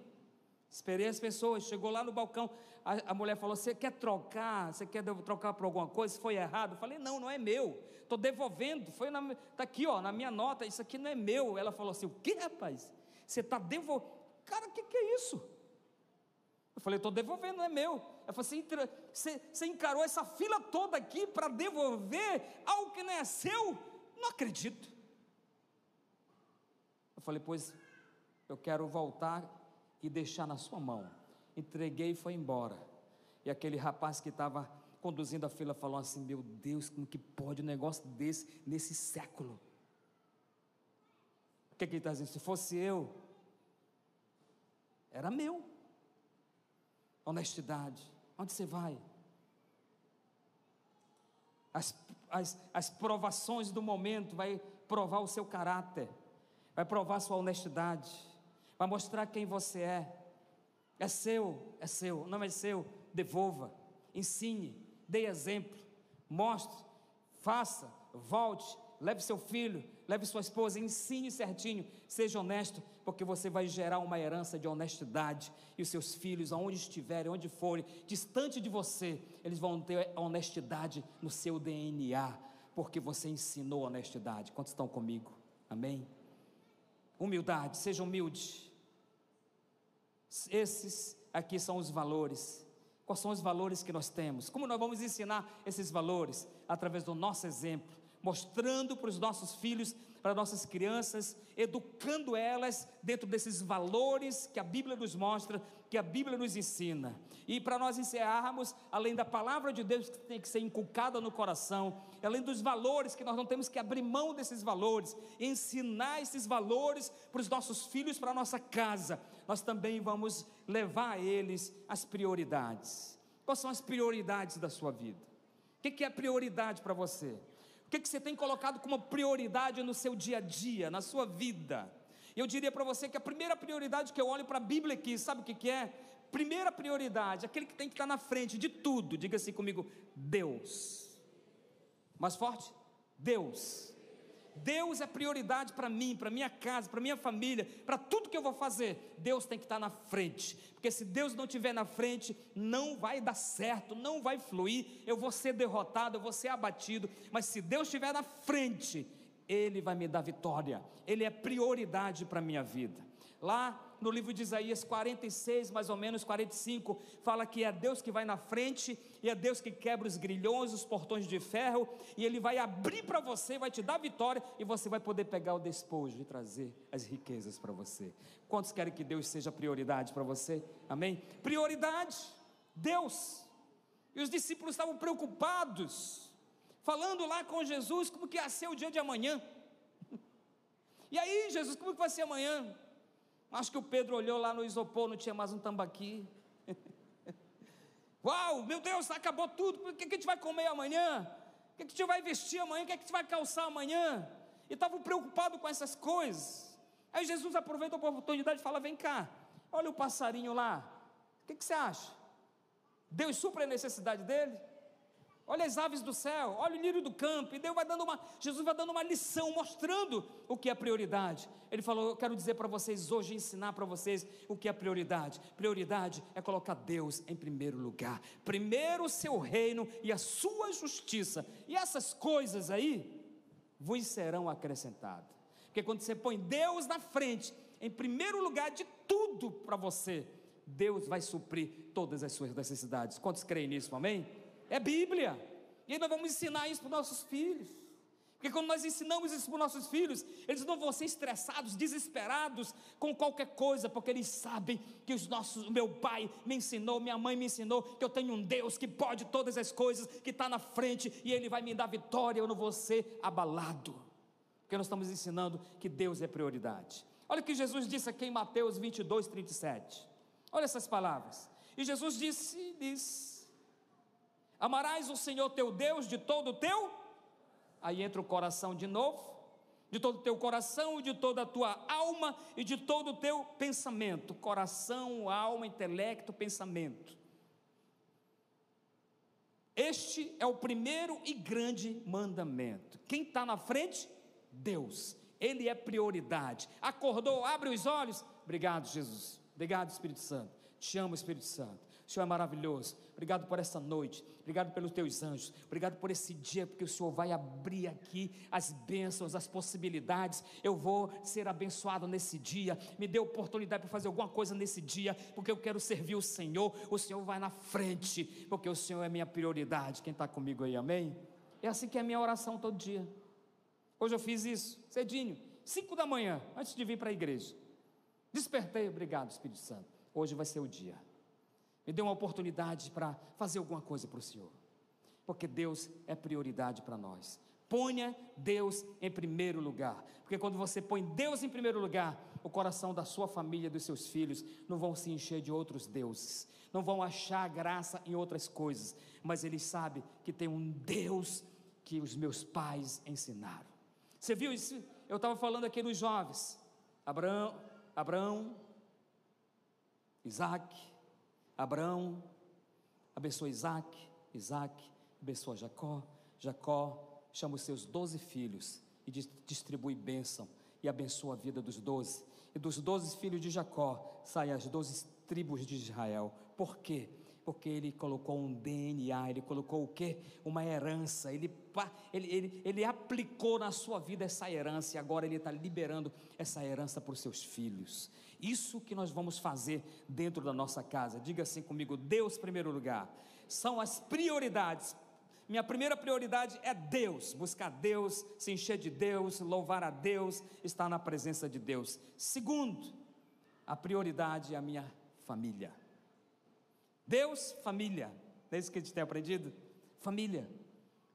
esperei as pessoas. Chegou lá no balcão, a, a mulher falou: Você quer trocar? Você quer trocar por alguma coisa? Foi errado? Eu falei: Não, não é meu, estou devolvendo. Foi está aqui, ó, na minha nota. Isso aqui não é meu. Ela falou assim: O que, rapaz? Você está devolvendo? Cara, o que, que é isso? Eu falei, estou devolvendo, não é meu. Ela falou assim: você, você encarou essa fila toda aqui para devolver algo que não é seu? Não acredito. Eu falei, pois eu quero voltar e deixar na sua mão. Entreguei e foi embora. E aquele rapaz que estava conduzindo a fila falou assim: Meu Deus, como que pode um negócio desse nesse século? O que, que ele está dizendo? Se fosse eu, era meu honestidade. Onde você vai? As, as, as provações do momento vai provar o seu caráter, vai provar sua honestidade, vai mostrar quem você é. É seu, é seu, não é seu, devolva, ensine, dê exemplo, mostre, faça, volte, leve seu filho, leve sua esposa, ensine certinho, seja honesto, porque você vai gerar uma herança de honestidade, e os seus filhos, aonde estiverem, onde forem, distante de você, eles vão ter honestidade no seu DNA, porque você ensinou honestidade. Quantos estão comigo? Amém? Humildade, seja humilde. Esses aqui são os valores. Quais são os valores que nós temos? Como nós vamos ensinar esses valores? Através do nosso exemplo mostrando para os nossos filhos, para nossas crianças, educando elas dentro desses valores que a Bíblia nos mostra, que a Bíblia nos ensina. E para nós encerrarmos, além da palavra de Deus que tem que ser inculcada no coração, além dos valores que nós não temos que abrir mão desses valores, ensinar esses valores para os nossos filhos, para a nossa casa, nós também vamos levar a eles as prioridades. Quais são as prioridades da sua vida? O que é prioridade para você? O que, que você tem colocado como prioridade no seu dia a dia, na sua vida? Eu diria para você que a primeira prioridade que eu olho para a Bíblia aqui, sabe o que, que é? Primeira prioridade, aquele que tem que estar na frente de tudo, diga assim comigo: Deus. Mais forte? Deus. Deus é prioridade para mim, para minha casa, para minha família, para tudo que eu vou fazer. Deus tem que estar na frente, porque se Deus não estiver na frente, não vai dar certo, não vai fluir. Eu vou ser derrotado, eu vou ser abatido. Mas se Deus estiver na frente, Ele vai me dar vitória. Ele é prioridade para minha vida. Lá no livro de Isaías 46, mais ou menos 45, fala que é Deus que vai na frente e é Deus que quebra os grilhões, os portões de ferro, e Ele vai abrir para você, vai te dar vitória e você vai poder pegar o despojo e trazer as riquezas para você. Quantos querem que Deus seja prioridade para você? Amém? Prioridade, Deus. E os discípulos estavam preocupados, falando lá com Jesus como que ia ser o dia de amanhã. E aí, Jesus, como que vai ser amanhã? Acho que o Pedro olhou lá no isopor, não tinha mais um tambaqui. Uau, meu Deus, acabou tudo. O que a gente vai comer amanhã? O que a gente vai vestir amanhã? O que a gente vai calçar amanhã? E estavam preocupados com essas coisas. Aí Jesus aproveita a oportunidade e fala: Vem cá, olha o passarinho lá. O que, que você acha? Deus supre a necessidade dele? Olha as aves do céu, olha o lírio do campo, e Deus vai dando uma, Jesus vai dando uma lição, mostrando o que é prioridade. Ele falou: Eu quero dizer para vocês hoje, ensinar para vocês o que é prioridade. Prioridade é colocar Deus em primeiro lugar, primeiro o seu reino e a sua justiça, e essas coisas aí vos serão acrescentadas. Porque quando você põe Deus na frente, em primeiro lugar de tudo para você, Deus vai suprir todas as suas necessidades. Quantos creem nisso, amém? É Bíblia. E aí nós vamos ensinar isso para os nossos filhos. Porque quando nós ensinamos isso para os nossos filhos, eles não vão ser estressados, desesperados com qualquer coisa, porque eles sabem que os nossos, meu pai me ensinou, minha mãe me ensinou, que eu tenho um Deus que pode todas as coisas, que está na frente e Ele vai me dar vitória, eu não vou ser abalado. Porque nós estamos ensinando que Deus é prioridade. Olha o que Jesus disse aqui em Mateus 22, 37. Olha essas palavras. E Jesus disse, disse Amarás o Senhor teu Deus de todo o teu, aí entra o coração de novo, de todo o teu coração, de toda a tua alma e de todo o teu pensamento. Coração, alma, intelecto, pensamento. Este é o primeiro e grande mandamento. Quem está na frente? Deus. Ele é prioridade. Acordou, abre os olhos. Obrigado, Jesus. Obrigado, Espírito Santo. Te amo, Espírito Santo. O Senhor é maravilhoso. Obrigado por essa noite. Obrigado pelos teus anjos. Obrigado por esse dia, porque o Senhor vai abrir aqui as bênçãos, as possibilidades. Eu vou ser abençoado nesse dia. Me dê oportunidade para fazer alguma coisa nesse dia, porque eu quero servir o Senhor. O Senhor vai na frente, porque o Senhor é minha prioridade. Quem está comigo aí, amém? É assim que é a minha oração todo dia. Hoje eu fiz isso, cedinho, cinco da manhã, antes de vir para a igreja. Despertei, obrigado, Espírito Santo. Hoje vai ser o dia me dê uma oportunidade para fazer alguma coisa para o Senhor, porque Deus é prioridade para nós. Ponha Deus em primeiro lugar, porque quando você põe Deus em primeiro lugar, o coração da sua família, dos seus filhos, não vão se encher de outros deuses, não vão achar graça em outras coisas, mas eles sabem que tem um Deus que os meus pais ensinaram. Você viu isso? Eu estava falando aqui nos jovens: Abraão, Abraão, Isaac, Abraão abençoa Isaac, Isaac abençoa Jacó, Jacó chama os seus doze filhos e distribui bênção e abençoa a vida dos doze. E dos doze filhos de Jacó saem as doze tribos de Israel. Por quê? Porque ele colocou um DNA, ele colocou o quê? Uma herança, ele, ele, ele, ele aplicou na sua vida essa herança e agora ele está liberando essa herança para os seus filhos. Isso que nós vamos fazer dentro da nossa casa. Diga assim comigo: Deus, primeiro lugar. São as prioridades. Minha primeira prioridade é Deus, buscar Deus, se encher de Deus, louvar a Deus, estar na presença de Deus. Segundo, a prioridade é a minha família. Deus, família. É isso que a gente tem aprendido? Família.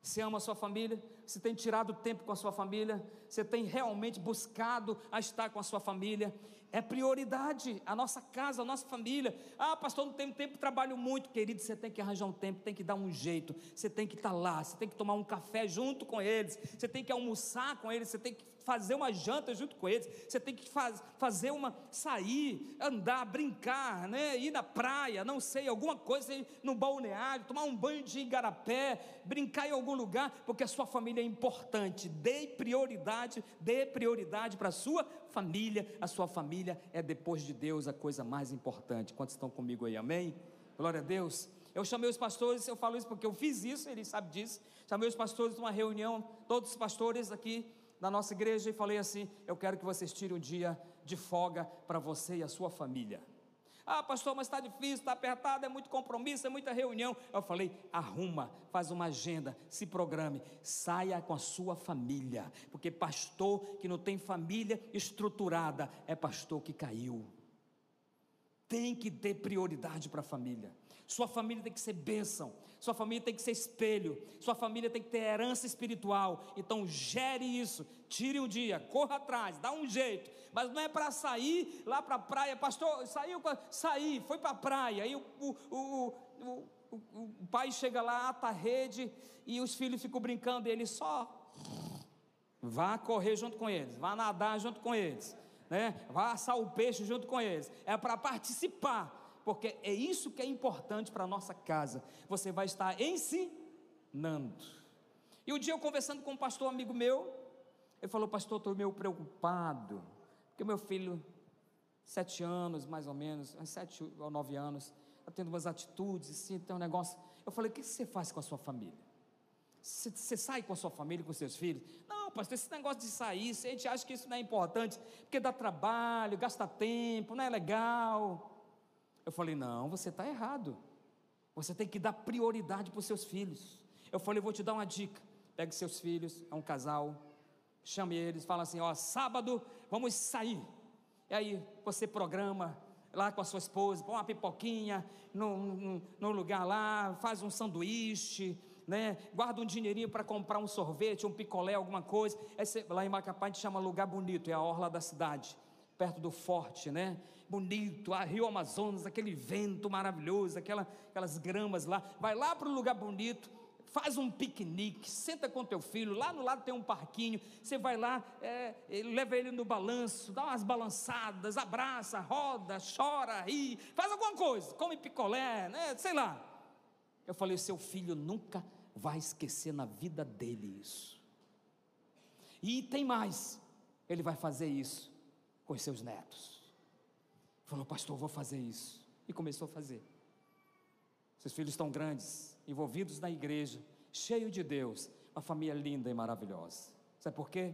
Você ama a sua família? Você tem tirado tempo com a sua família? Você tem realmente buscado a estar com a sua família? é prioridade, a nossa casa, a nossa família. Ah, pastor, não tenho tempo, trabalho muito. Querido, você tem que arranjar um tempo, tem que dar um jeito. Você tem que estar lá, você tem que tomar um café junto com eles, você tem que almoçar com eles, você tem que fazer uma janta junto com eles, você tem que faz, fazer uma sair, andar, brincar, né? ir na praia, não sei, alguma coisa, no balneário, tomar um banho de igarapé, brincar em algum lugar, porque a sua família é importante. Dê prioridade, dê prioridade para a sua família. A sua família é depois de Deus a coisa mais importante. Quantos estão comigo aí? Amém? Glória a Deus. Eu chamei os pastores, eu falo isso porque eu fiz isso, eles sabem disso. Chamei os pastores numa reunião, todos os pastores aqui na nossa igreja e falei assim: eu quero que vocês tirem um dia de folga para você e a sua família. Ah, pastor, mas está difícil, está apertado, é muito compromisso, é muita reunião. Eu falei: arruma, faz uma agenda, se programe, saia com a sua família, porque pastor que não tem família estruturada é pastor que caiu. Tem que ter prioridade para a família. Sua família tem que ser bênção, sua família tem que ser espelho, sua família tem que ter herança espiritual. Então gere isso, tire um dia, corra atrás, dá um jeito. Mas não é para sair lá para a praia, pastor, saiu, sair, foi para a praia, aí o, o o, o pai chega lá, ata a rede e os filhos ficam brincando e ele só vá correr junto com eles, vá nadar junto com eles, né? vá assar o peixe junto com eles. É para participar, porque é isso que é importante para a nossa casa. Você vai estar ensinando. E um dia eu conversando com um pastor amigo meu, ele falou, pastor, estou meio preocupado, porque meu filho, sete anos mais ou menos, sete ou nove anos, está tendo umas atitudes, assim, tem um negócio. Eu falei, o que você faz com a sua família? Você, você sai com a sua família, com seus filhos? Não, pastor, esse negócio de sair, a gente acha que isso não é importante, porque dá trabalho, gasta tempo, não é legal. Eu falei, não, você está errado. Você tem que dar prioridade para os seus filhos. Eu falei, vou te dar uma dica. Pegue seus filhos, é um casal, chame eles, fala assim: ó, sábado vamos sair. E aí você programa lá com a sua esposa, põe uma pipoquinha no, no, no lugar lá, faz um sanduíche, né? Guarda um dinheirinho para comprar um sorvete, um picolé, alguma coisa. Esse, lá em Macapá a gente chama lugar bonito, é a orla da cidade, perto do forte, né? Bonito, a Rio Amazonas, aquele vento maravilhoso, aquela, aquelas gramas lá. Vai lá para um lugar bonito, faz um piquenique, senta com teu filho, lá no lado tem um parquinho, você vai lá, é, leva ele no balanço, dá umas balançadas, abraça, roda, chora, ri, faz alguma coisa, come picolé, né, sei lá. Eu falei, seu filho nunca vai esquecer na vida dele isso. E tem mais, ele vai fazer isso com os seus netos. Falou, pastor, vou fazer isso. E começou a fazer. Seus filhos estão grandes, envolvidos na igreja, cheio de Deus, uma família linda e maravilhosa. Sabe por quê?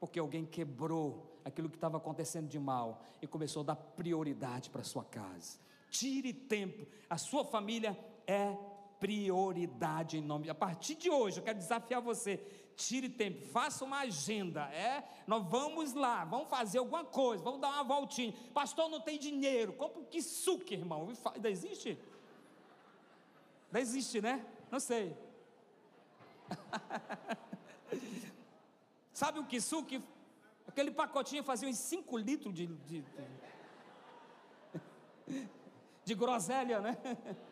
Porque alguém quebrou aquilo que estava acontecendo de mal e começou a dar prioridade para sua casa. Tire tempo, a sua família é prioridade em nome. A partir de hoje, eu quero desafiar você. Tire tempo, faça uma agenda. É, nós vamos lá, vamos fazer alguma coisa, vamos dar uma voltinha. Pastor, não tem dinheiro. Compra um suque, irmão. Ainda existe? Não existe, né? Não sei. Sabe o suque? Aquele pacotinho fazia uns 5 litros de, de, de, de groselha, né?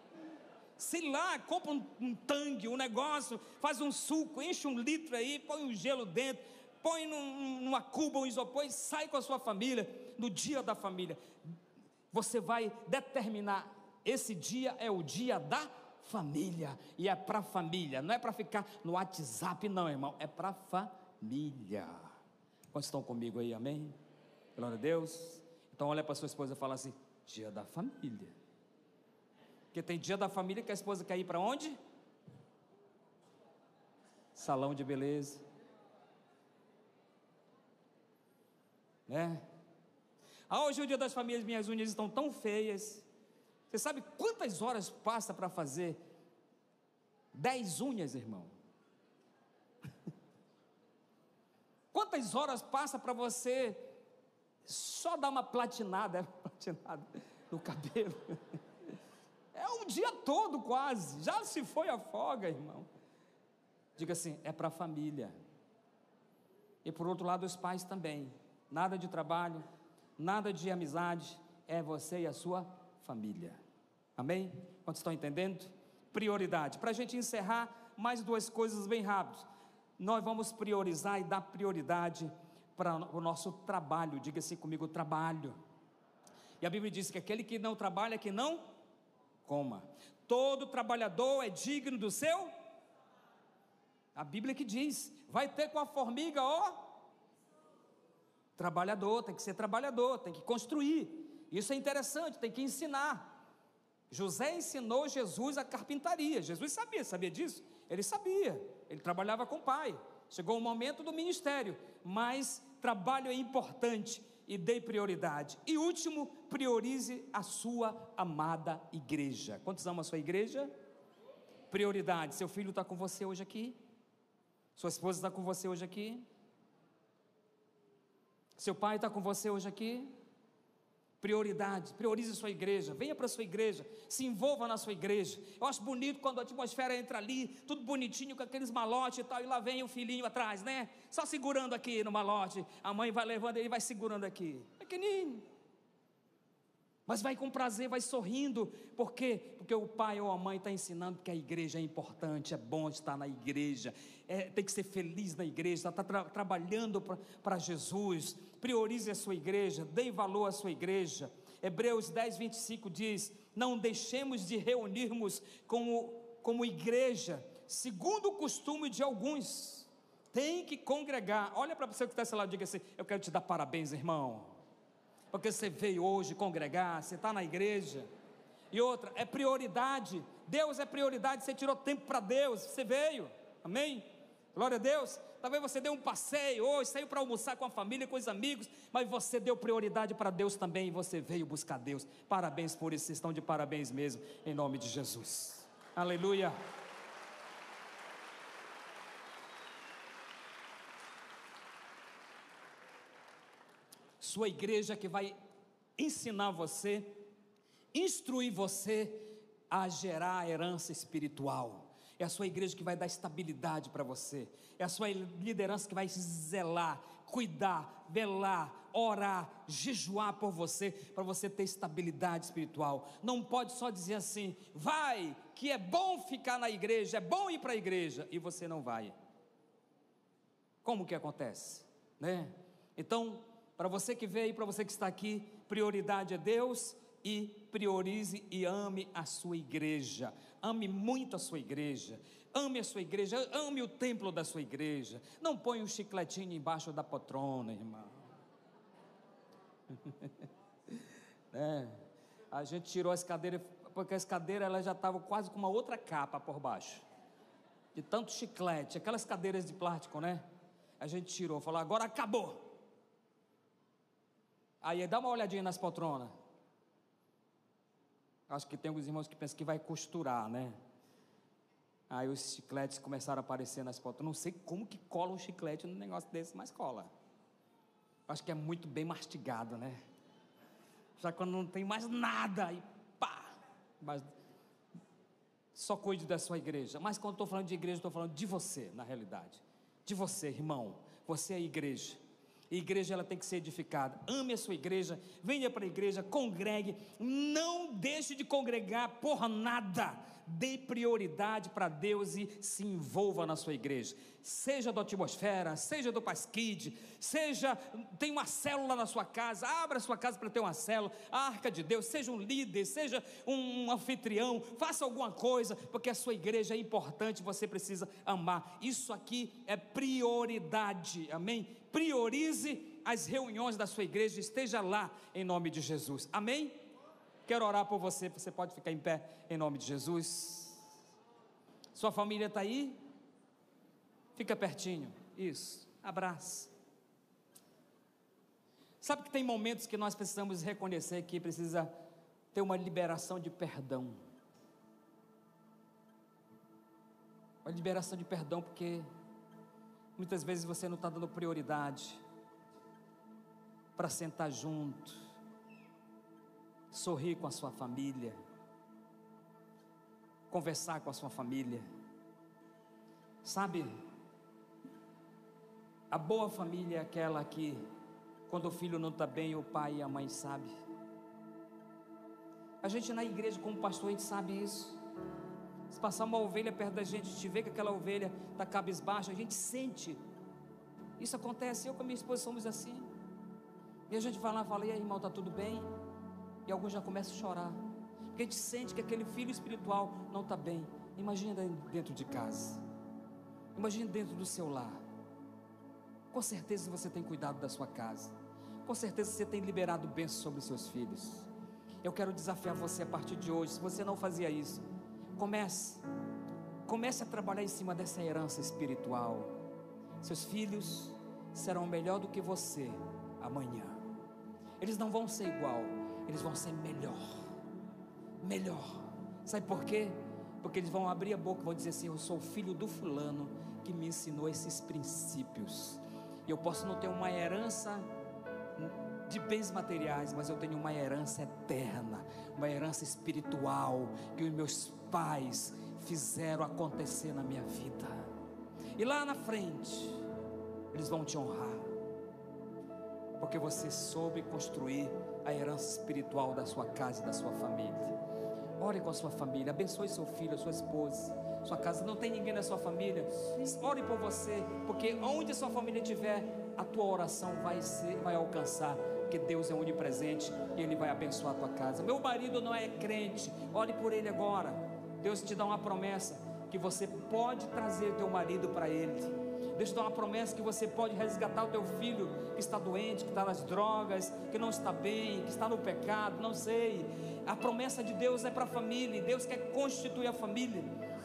Sei lá, compra um, um tangue, um negócio, faz um suco, enche um litro aí, põe um gelo dentro, põe num, numa cuba um isopor e sai com a sua família, no dia da família. Você vai determinar, esse dia é o dia da família, e é para família, não é para ficar no WhatsApp, não, irmão, é para família. Quantos estão comigo aí, amém? Glória a Deus. Então olha para sua esposa e fala assim: dia da família. Porque tem dia da família que a esposa quer ir para onde? Salão de beleza. Né? Ah, hoje é o dia das famílias, minhas unhas estão tão feias. Você sabe quantas horas passa para fazer dez unhas, irmão? Quantas horas passa para você só dar uma platinada, platinada no cabelo? Dia todo quase. Já se foi a folga, irmão. Diga assim: é para a família. E por outro lado, os pais também. Nada de trabalho, nada de amizade. É você e a sua família. Amém? Quantos estão entendendo? Prioridade. Para a gente encerrar, mais duas coisas bem rápido. Nós vamos priorizar e dar prioridade para o nosso trabalho. Diga assim comigo: trabalho. E a Bíblia diz que aquele que não trabalha, que não coma. Todo trabalhador é digno do seu. A Bíblia que diz: vai ter com a formiga, ó. Trabalhador, tem que ser trabalhador, tem que construir. Isso é interessante, tem que ensinar. José ensinou Jesus a carpintaria. Jesus sabia, sabia disso? Ele sabia. Ele trabalhava com o pai. Chegou o momento do ministério, mas trabalho é importante e dê prioridade. E último, priorize a sua amada igreja. Quantos amam a sua igreja? Prioridade. Seu filho está com você hoje aqui? Sua esposa está com você hoje aqui? Seu pai está com você hoje aqui? Prioridade, priorize sua igreja, venha para a sua igreja, se envolva na sua igreja. Eu acho bonito quando a atmosfera entra ali, tudo bonitinho, com aqueles malotes e tal, e lá vem o filhinho atrás, né? Só segurando aqui no malote, a mãe vai levando, ele vai segurando aqui, pequenininho. Mas vai com prazer, vai sorrindo. Por quê? Porque o pai ou a mãe está ensinando que a igreja é importante, é bom estar na igreja, é, tem que ser feliz na igreja, está tra trabalhando para Jesus. Priorize a sua igreja, dê valor à sua igreja. Hebreus 10, 25 diz: Não deixemos de reunirmos como, como igreja, segundo o costume de alguns. Tem que congregar. Olha para você que está esse lado e diga assim: Eu quero te dar parabéns, irmão porque você veio hoje congregar, você está na igreja. E outra, é prioridade. Deus é prioridade, você tirou tempo para Deus, você veio. Amém? Glória a Deus. Talvez você deu um passeio hoje, saiu para almoçar com a família, com os amigos, mas você deu prioridade para Deus também e você veio buscar Deus. Parabéns por isso, vocês estão de parabéns mesmo, em nome de Jesus. Aleluia. sua igreja que vai ensinar você, instruir você a gerar a herança espiritual. É a sua igreja que vai dar estabilidade para você. É a sua liderança que vai zelar, cuidar, velar, orar, jejuar por você, para você ter estabilidade espiritual. Não pode só dizer assim, vai, que é bom ficar na igreja, é bom ir para a igreja, e você não vai. Como que acontece? Né? Então, para você que veio, para você que está aqui, prioridade é Deus e priorize e ame a sua igreja. Ame muito a sua igreja. Ame a sua igreja, ame o templo da sua igreja. Não ponha um chicletinho embaixo da poltrona, irmão. é, a gente tirou as cadeiras, porque as cadeiras elas já estavam quase com uma outra capa por baixo. De tanto chiclete, aquelas cadeiras de plástico, né? A gente tirou, falou, agora acabou. Aí dá uma olhadinha nas poltronas. Acho que tem alguns irmãos que pensam que vai costurar, né? Aí os chicletes começaram a aparecer nas poltronas. Não sei como que cola um chiclete num negócio desse, mas cola. Acho que é muito bem mastigado, né? Já quando não tem mais nada, aí pá! Mas só cuide da sua igreja. Mas quando estou falando de igreja, estou falando de você, na realidade. De você, irmão. Você é a igreja. Igreja ela tem que ser edificada. Ame a sua igreja, venha para a igreja, congregue, não deixe de congregar por nada. Dê prioridade para Deus e se envolva na sua igreja. Seja do Atmosfera, seja do Pasquide, seja, tem uma célula na sua casa, abra a sua casa para ter uma célula, a arca de Deus, seja um líder, seja um anfitrião, faça alguma coisa, porque a sua igreja é importante, você precisa amar. Isso aqui é prioridade, amém? priorize as reuniões da sua igreja, esteja lá em nome de Jesus. Amém? Quero orar por você, você pode ficar em pé em nome de Jesus. Sua família está aí? Fica pertinho. Isso. Abraço. Sabe que tem momentos que nós precisamos reconhecer que precisa ter uma liberação de perdão. Uma liberação de perdão, porque Muitas vezes você não está dando prioridade para sentar junto, sorrir com a sua família, conversar com a sua família. Sabe, a boa família é aquela que, quando o filho não está bem, o pai e a mãe sabem. A gente na igreja, como pastor, a gente sabe isso. Se passar uma ovelha perto da gente, a gente vê que aquela ovelha está cabisbaixa, a gente sente. Isso acontece, eu com a minha esposa somos assim. E a gente vai lá e fala, e aí irmão, está tudo bem? E alguns já começam a chorar. Porque a gente sente que aquele filho espiritual não está bem. Imagina dentro de casa. Imagina dentro do seu lar. Com certeza você tem cuidado da sua casa. Com certeza você tem liberado bênçãos sobre seus filhos. Eu quero desafiar você a partir de hoje. Se você não fazia isso, Comece. Comece a trabalhar em cima dessa herança espiritual. Seus filhos serão melhor do que você amanhã. Eles não vão ser igual, eles vão ser melhor. Melhor. Sabe por quê? Porque eles vão abrir a boca e vão dizer assim: Eu sou filho do fulano que me ensinou esses princípios. E eu posso não ter uma herança de bens materiais, mas eu tenho uma herança eterna, uma herança espiritual que os meus pais fizeram acontecer na minha vida. E lá na frente, eles vão te honrar, porque você soube construir a herança espiritual da sua casa e da sua família. Ore com a sua família, abençoe seu filho, sua esposa, sua casa. Não tem ninguém na sua família. Ore por você, porque onde sua família estiver, a tua oração vai ser, vai alcançar. Porque Deus é onipresente e Ele vai abençoar a tua casa. Meu marido não é crente, ore por ele agora. Deus te dá uma promessa que você pode trazer teu marido para ele. Deus te dá uma promessa que você pode resgatar o teu filho que está doente, que está nas drogas, que não está bem, que está no pecado, não sei. A promessa de Deus é para a família, Deus quer constituir a família.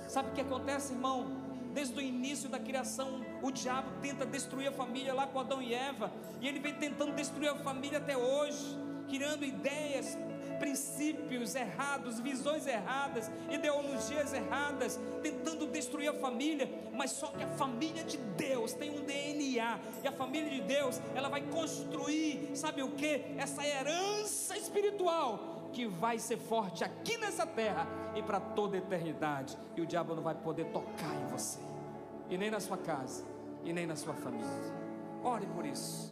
Sabe o que acontece, irmão? Desde o início da criação, o diabo tenta destruir a família lá com Adão e Eva, e ele vem tentando destruir a família até hoje, criando ideias, princípios errados, visões erradas, ideologias erradas, tentando destruir a família, mas só que a família de Deus tem um DNA, e a família de Deus, ela vai construir, sabe o que? Essa herança espiritual que vai ser forte aqui nessa terra e para toda a eternidade, e o diabo não vai poder tocar em você, e nem na sua casa, e nem na sua família. Ore por isso.